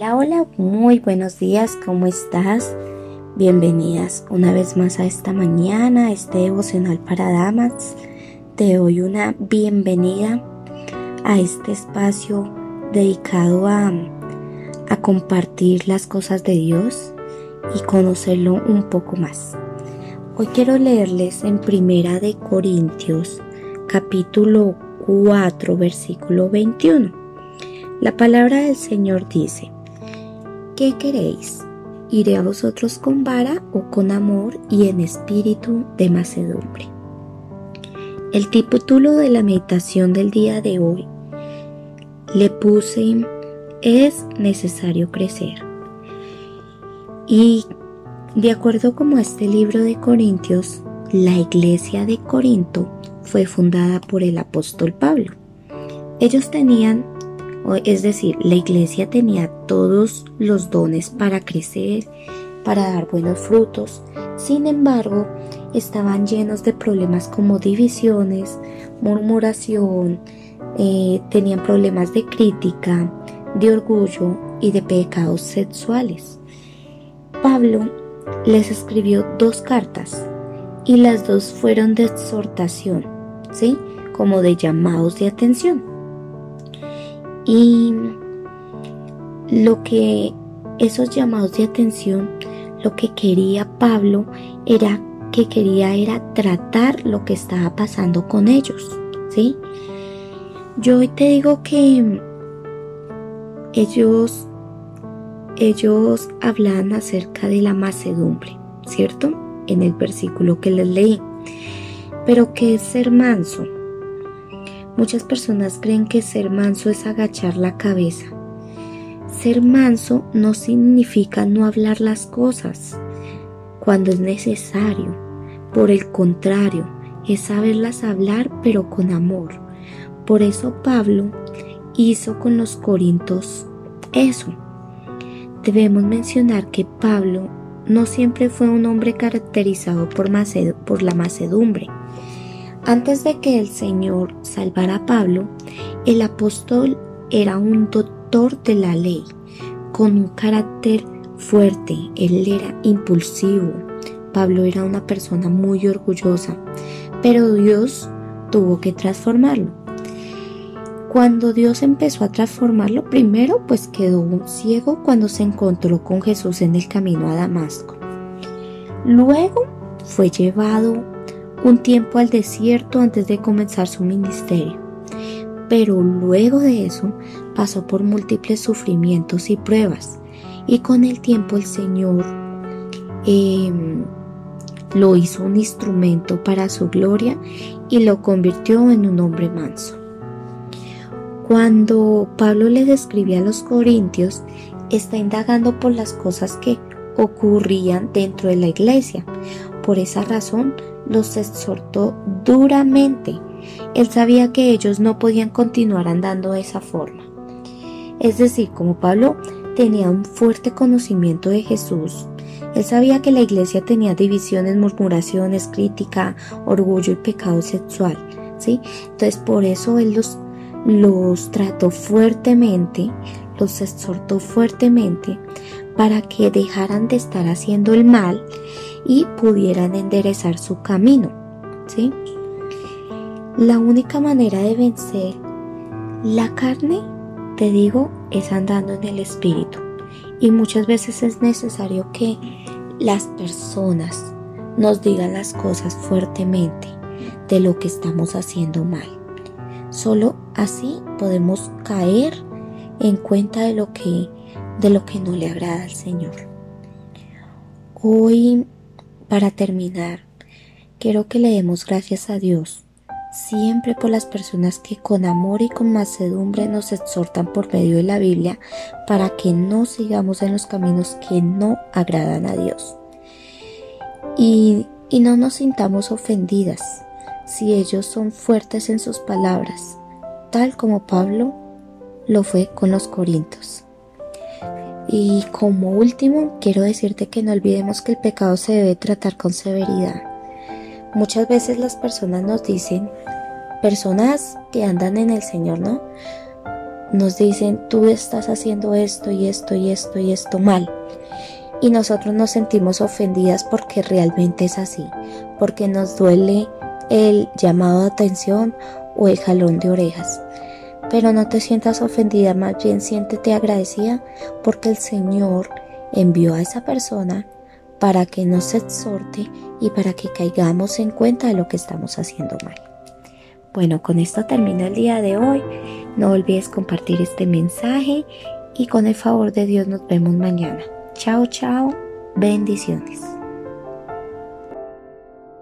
Hola, hola, muy buenos días, ¿cómo estás? Bienvenidas una vez más a esta mañana, a este devocional para damas. Te doy una bienvenida a este espacio dedicado a, a compartir las cosas de Dios y conocerlo un poco más. Hoy quiero leerles en Primera de Corintios, capítulo 4, versículo 21. La palabra del Señor dice, ¿qué queréis? ¿Iré a vosotros con vara o con amor y en espíritu de macedumbre? El título de la meditación del día de hoy le puse es necesario crecer. Y de acuerdo como este libro de Corintios, la iglesia de Corinto fue fundada por el apóstol Pablo. Ellos tenían, es decir, la iglesia tenía todos los dones para crecer, para dar buenos frutos. Sin embargo, estaban llenos de problemas como divisiones, murmuración, eh, tenían problemas de crítica, de orgullo y de pecados sexuales. Pablo les escribió dos cartas y las dos fueron de exhortación, ¿sí? Como de llamados de atención. Y lo que esos llamados de atención, lo que quería Pablo era que quería era tratar lo que estaba pasando con ellos, ¿sí? Yo hoy te digo que ellos ellos hablan acerca de la macedumbre, ¿cierto? En el versículo que les leí. Pero ¿qué es ser manso? Muchas personas creen que ser manso es agachar la cabeza. Ser manso no significa no hablar las cosas cuando es necesario. Por el contrario, es saberlas hablar pero con amor. Por eso Pablo hizo con los corintos eso Debemos mencionar que Pablo no siempre fue un hombre caracterizado por, por la macedumbre. Antes de que el Señor salvara a Pablo, el apóstol era un doctor de la ley, con un carácter fuerte, él era impulsivo. Pablo era una persona muy orgullosa, pero Dios tuvo que transformarlo. Cuando Dios empezó a transformarlo, primero pues quedó ciego cuando se encontró con Jesús en el camino a Damasco. Luego fue llevado un tiempo al desierto antes de comenzar su ministerio. Pero luego de eso pasó por múltiples sufrimientos y pruebas. Y con el tiempo el Señor em, lo hizo un instrumento para su gloria y lo convirtió en un hombre manso. Cuando Pablo le describe a los corintios, está indagando por las cosas que ocurrían dentro de la iglesia. Por esa razón los exhortó duramente. Él sabía que ellos no podían continuar andando de esa forma. Es decir, como Pablo tenía un fuerte conocimiento de Jesús, él sabía que la iglesia tenía divisiones, murmuraciones, crítica, orgullo y pecado sexual. ¿sí? Entonces por eso él los los trató fuertemente, los exhortó fuertemente para que dejaran de estar haciendo el mal y pudieran enderezar su camino. ¿sí? La única manera de vencer la carne, te digo, es andando en el espíritu. Y muchas veces es necesario que las personas nos digan las cosas fuertemente de lo que estamos haciendo mal. Solo así podemos caer en cuenta de lo que de lo que no le agrada al Señor. Hoy, para terminar, quiero que le demos gracias a Dios siempre por las personas que con amor y con macedumbre nos exhortan por medio de la Biblia para que no sigamos en los caminos que no agradan a Dios. Y, y no nos sintamos ofendidas si ellos son fuertes en sus palabras, tal como Pablo lo fue con los corintios. Y como último, quiero decirte que no olvidemos que el pecado se debe tratar con severidad. Muchas veces las personas nos dicen, personas que andan en el Señor, ¿no? nos dicen, tú estás haciendo esto y esto y esto y esto mal. Y nosotros nos sentimos ofendidas porque realmente es así, porque nos duele el llamado de atención o el jalón de orejas. Pero no te sientas ofendida, más bien siéntete agradecida porque el Señor envió a esa persona para que nos exhorte y para que caigamos en cuenta de lo que estamos haciendo mal. Bueno, con esto termino el día de hoy. No olvides compartir este mensaje y con el favor de Dios nos vemos mañana. Chao, chao. Bendiciones.